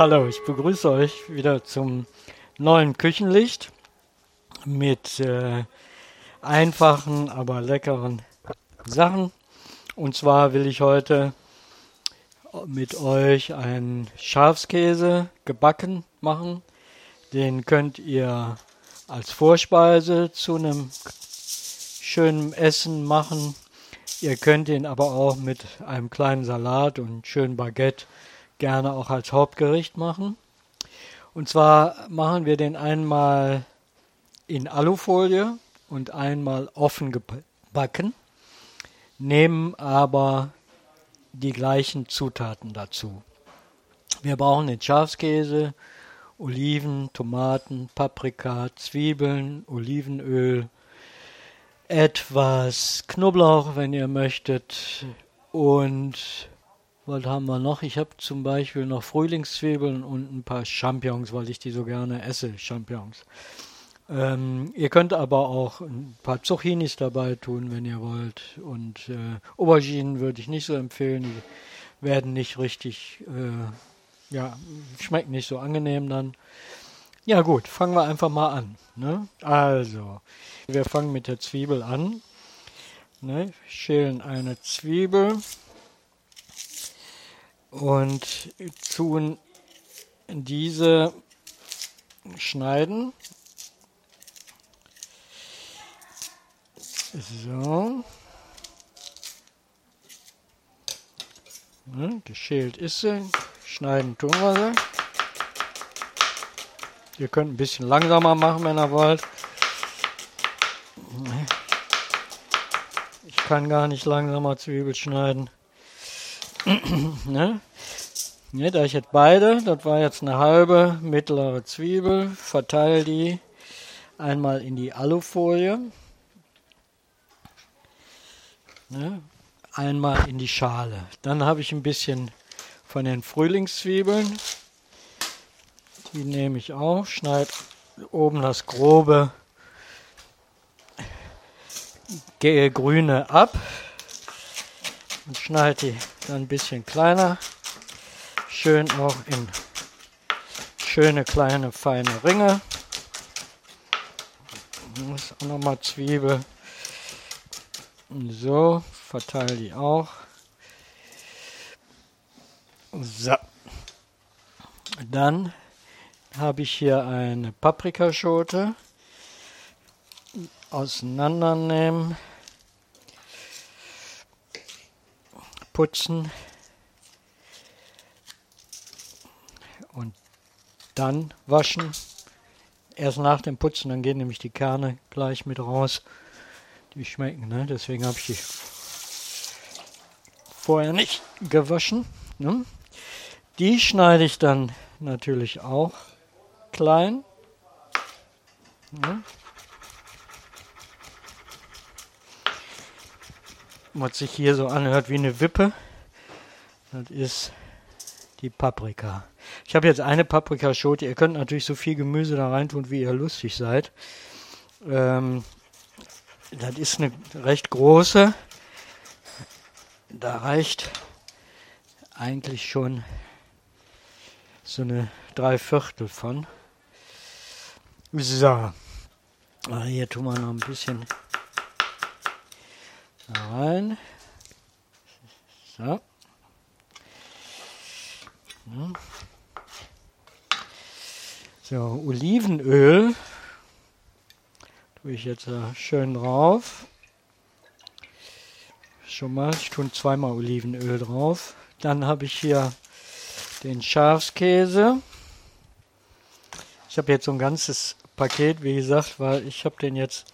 Hallo, ich begrüße euch wieder zum neuen Küchenlicht mit äh, einfachen, aber leckeren Sachen. Und zwar will ich heute mit euch einen Schafskäse gebacken machen. Den könnt ihr als Vorspeise zu einem schönen Essen machen. Ihr könnt ihn aber auch mit einem kleinen Salat und schönen Baguette gerne auch als Hauptgericht machen. Und zwar machen wir den einmal in Alufolie und einmal offen gebacken, nehmen aber die gleichen Zutaten dazu. Wir brauchen den Schafskäse, Oliven, Tomaten, Paprika, Zwiebeln, Olivenöl, etwas Knoblauch, wenn ihr möchtet, und was haben wir noch? Ich habe zum Beispiel noch Frühlingszwiebeln und ein paar Champignons, weil ich die so gerne esse, Champignons. Ähm, ihr könnt aber auch ein paar Zucchinis dabei tun, wenn ihr wollt. Und äh, Auberginen würde ich nicht so empfehlen. Die werden nicht richtig, äh, ja, schmecken nicht so angenehm dann. Ja gut, fangen wir einfach mal an. Ne? Also, wir fangen mit der Zwiebel an. Ne? Schälen eine Zwiebel und tun diese schneiden So. Ne, geschält ist sie. Schneiden tun wir sie. Ihr könnt ein bisschen langsamer machen, wenn ihr wollt. Ich kann gar nicht langsamer Zwiebel schneiden. ne? Ne, da ich jetzt beide, das war jetzt eine halbe mittlere Zwiebel, verteile die einmal in die Alufolie. Ne? Einmal in die Schale. Dann habe ich ein bisschen von den Frühlingszwiebeln. Die nehme ich auch, schneide oben das grobe grüne ab und schneide die dann ein bisschen kleiner. Schön auch in schöne kleine feine Ringe. Ist auch nochmal Zwiebel. So, verteile die auch. So. Dann habe ich hier eine Paprikaschote. Auseinandernehmen. Putzen. Und dann waschen. Erst nach dem Putzen, dann gehen nämlich die Kerne gleich mit raus. Die schmecken, ne? Deswegen habe ich die vorher nicht gewaschen. Ne? Die schneide ich dann natürlich auch klein. Ne? Was sich hier so anhört wie eine Wippe, das ist die Paprika. Ich habe jetzt eine Paprikaschote. Ihr könnt natürlich so viel Gemüse da reintun, wie ihr lustig seid. Ähm, das ist eine recht große. Da reicht eigentlich schon so eine Dreiviertel von. So. Ah, hier tun wir noch ein bisschen rein. So. So, Olivenöl Tue ich jetzt äh, schön drauf. Schon mal, ich tue zweimal Olivenöl drauf. Dann habe ich hier den Schafskäse. Ich habe jetzt so ein ganzes Paket, wie gesagt, weil ich habe den jetzt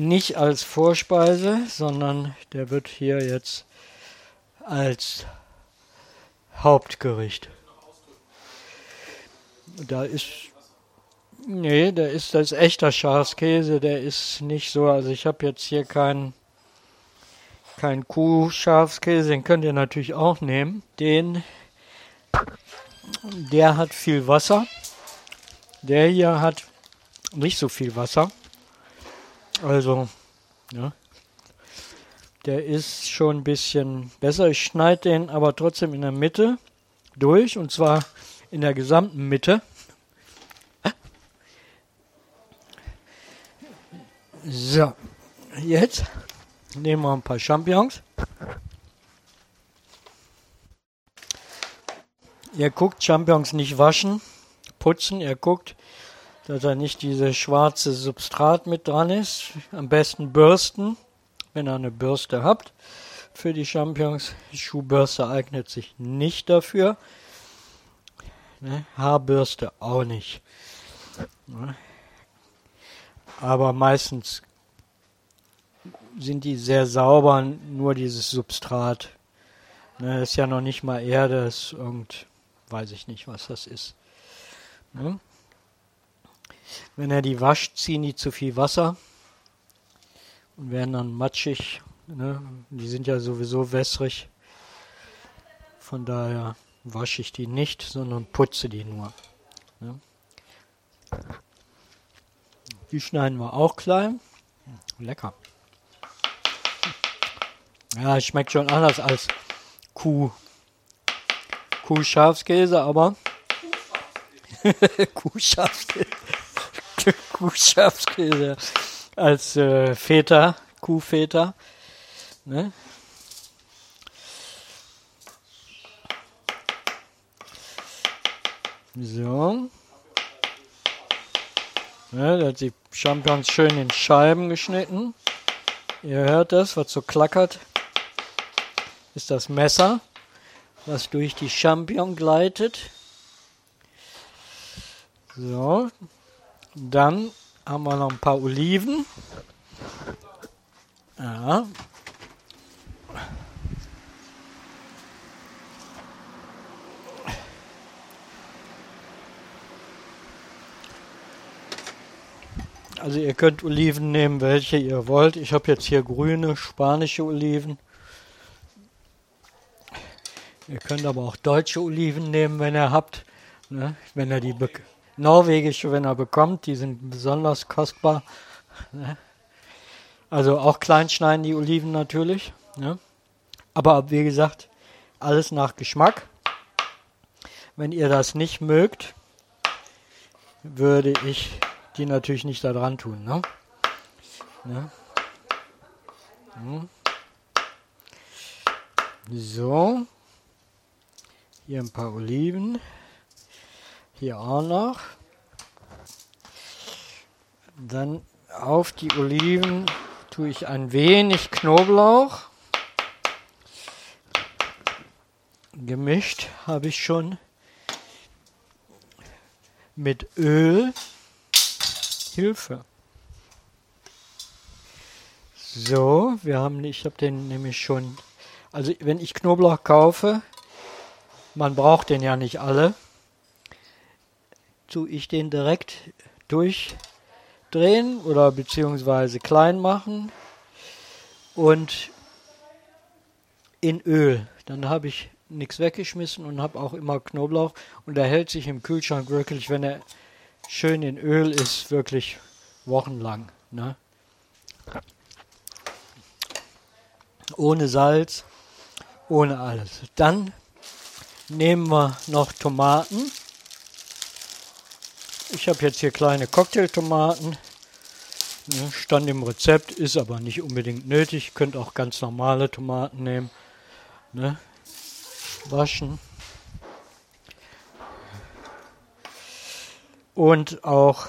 nicht als Vorspeise, sondern der wird hier jetzt als Hauptgericht. Da ist Nee, der ist das echter Schafskäse, der ist nicht so, also ich habe jetzt hier keinen kein Kuh-Schafskäse, den könnt ihr natürlich auch nehmen. Den, der hat viel Wasser. Der hier hat nicht so viel Wasser. Also, ja. Der ist schon ein bisschen besser. Ich schneide den aber trotzdem in der Mitte, durch und zwar in der gesamten Mitte. So, jetzt nehmen wir ein paar Champignons. Ihr guckt Champignons nicht waschen, putzen. Ihr guckt, dass da nicht dieses schwarze Substrat mit dran ist. Am besten bürsten, wenn ihr eine Bürste habt für die Champignons. Die Schuhbürste eignet sich nicht dafür. Ne? Haarbürste auch nicht. Ne? Aber meistens sind die sehr sauber, nur dieses Substrat. Ne, ist ja noch nicht mal Erde, ist irgend, weiß ich nicht, was das ist. Ne? Wenn er die wascht, ziehen die zu viel Wasser und werden dann matschig. Ne? Die sind ja sowieso wässrig. Von daher wasche ich die nicht, sondern putze die nur. Ne? Die schneiden wir auch klein. Lecker. Ja, es schmeckt schon anders als Kuh. Kuhschafskäse, aber Kuhschafskäse. Kuhschafskäse als äh, Feta, Kuhfeta. Ne? So. Ja, da hat die Champignons schön in Scheiben geschnitten. Ihr hört das, was so klackert. Ist das Messer, was durch die Champignon gleitet. So. Dann haben wir noch ein paar Oliven. Ja, Also ihr könnt Oliven nehmen, welche ihr wollt. Ich habe jetzt hier grüne spanische Oliven. Ihr könnt aber auch deutsche Oliven nehmen, wenn ihr habt. Ne? Wenn ihr die norwegische, wenn ihr bekommt, die sind besonders kostbar. Ne? Also auch klein schneiden die Oliven natürlich. Ne? Aber wie gesagt, alles nach Geschmack. Wenn ihr das nicht mögt, würde ich die natürlich nicht da dran tun. Ne? Ne? Hm. So. Hier ein paar Oliven. Hier auch noch. Dann auf die Oliven tue ich ein wenig Knoblauch. Gemischt habe ich schon mit Öl. Hilfe. So, wir haben, ich habe den nämlich schon, also wenn ich Knoblauch kaufe, man braucht den ja nicht alle, tue ich den direkt durchdrehen oder beziehungsweise klein machen und in Öl. Dann habe ich nichts weggeschmissen und habe auch immer Knoblauch und er hält sich im Kühlschrank wirklich, wenn er schön in Öl ist, wirklich wochenlang. Ne? Ohne Salz, ohne alles. Dann nehmen wir noch Tomaten. Ich habe jetzt hier kleine Cocktailtomaten. Ne, stand im Rezept, ist aber nicht unbedingt nötig. Könnt auch ganz normale Tomaten nehmen. Ne? Waschen. und auch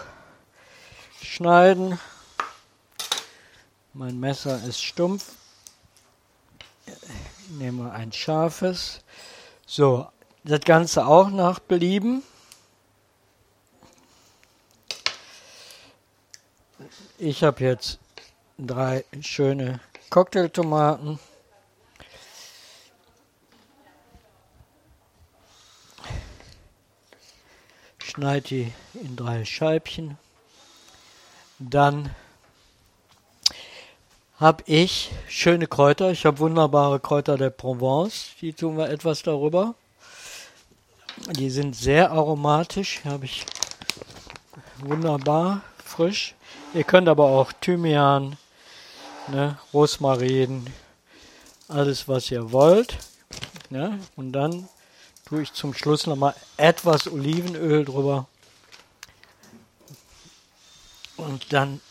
schneiden. Mein Messer ist stumpf. Ich nehme ein scharfes. So, das Ganze auch nach Belieben. Ich habe jetzt drei schöne Cocktailtomaten. schneide die in drei Scheibchen. Dann habe ich schöne Kräuter. Ich habe wunderbare Kräuter der Provence. Die tun wir etwas darüber. Die sind sehr aromatisch. Habe ich wunderbar frisch. Ihr könnt aber auch Thymian, ne, Rosmarin, alles was ihr wollt. Ne? Und dann tue ich zum Schluss nochmal etwas Olivenöl drüber. Und dann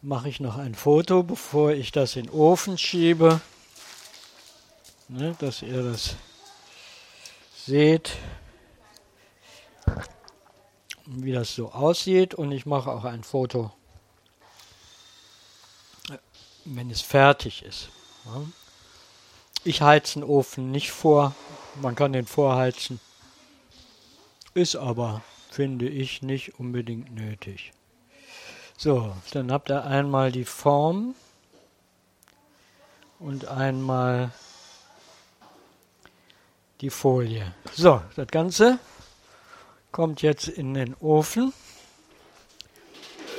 mache ich noch ein Foto, bevor ich das in den Ofen schiebe, ne, dass ihr das seht, wie das so aussieht. Und ich mache auch ein Foto, wenn es fertig ist. Ich heize den Ofen nicht vor, man kann den vorheizen, ist aber finde ich nicht unbedingt nötig. So, dann habt ihr einmal die Form und einmal die Folie. So, das Ganze kommt jetzt in den Ofen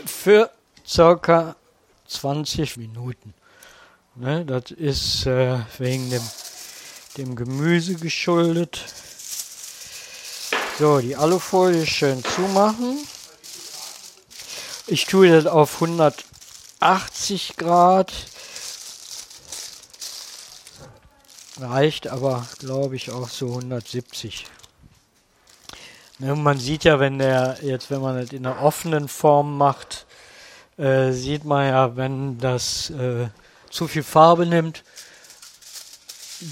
für circa 20 Minuten. Ne, das ist äh, wegen dem, dem Gemüse geschuldet. So, die Alufolie schön zumachen. Ich tue das auf 180 Grad. Reicht aber, glaube ich, auch so 170. Man sieht ja, wenn der jetzt, wenn man das in einer offenen Form macht, äh, sieht man ja, wenn das äh, zu viel Farbe nimmt,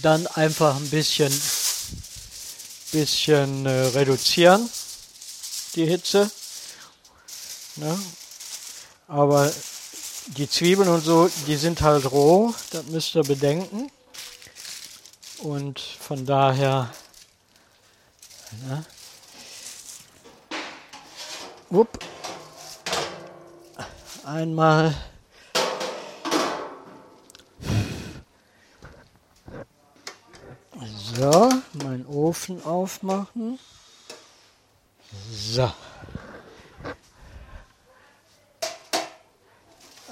dann einfach ein bisschen bisschen äh, reduzieren, die Hitze. Ne? Aber die Zwiebeln und so, die sind halt roh, das müsst ihr bedenken. Und von daher, ne? Wupp, einmal So, meinen Ofen aufmachen. So.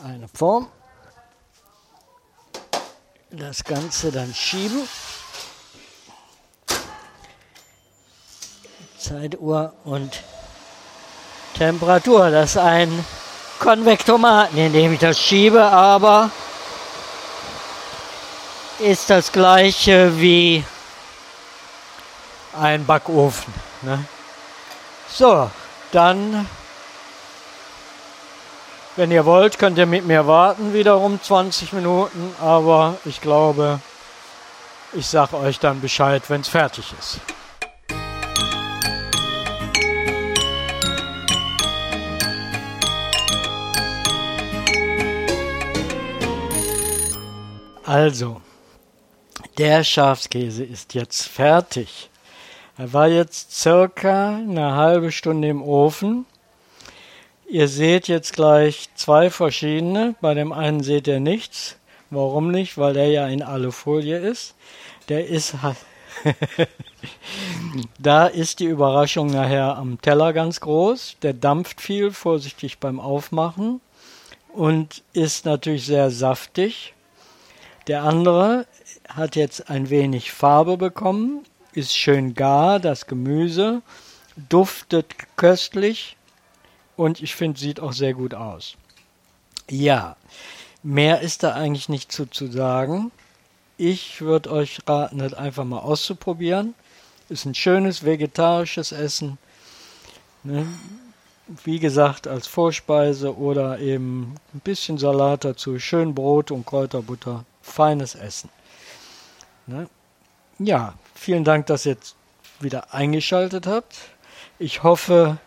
Eine Form. Das Ganze dann schieben. Zeituhr und Temperatur. Das ist ein Konvektomat, in dem ich das schiebe, aber ist das gleiche wie ein Backofen. Ne? So, dann, wenn ihr wollt, könnt ihr mit mir warten, wiederum 20 Minuten, aber ich glaube, ich sage euch dann Bescheid, wenn es fertig ist. Also, der Schafskäse ist jetzt fertig. Er war jetzt circa eine halbe Stunde im Ofen. Ihr seht jetzt gleich zwei verschiedene. Bei dem einen seht ihr nichts. Warum nicht? Weil der ja in Alufolie ist. Der ist da ist die Überraschung nachher am Teller ganz groß. Der dampft viel, vorsichtig beim Aufmachen und ist natürlich sehr saftig. Der andere hat jetzt ein wenig Farbe bekommen, ist schön gar, das Gemüse, duftet köstlich und ich finde, sieht auch sehr gut aus. Ja, mehr ist da eigentlich nicht zu, zu sagen. Ich würde euch raten, das einfach mal auszuprobieren. Ist ein schönes vegetarisches Essen. Ne? Wie gesagt, als Vorspeise oder eben ein bisschen Salat dazu, schön Brot und Kräuterbutter. Feines Essen. Ne? Ja, vielen Dank, dass ihr jetzt wieder eingeschaltet habt. Ich hoffe,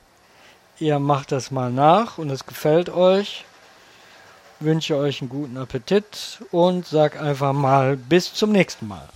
ihr macht das mal nach und es gefällt euch. Wünsche euch einen guten Appetit und sag einfach mal bis zum nächsten Mal.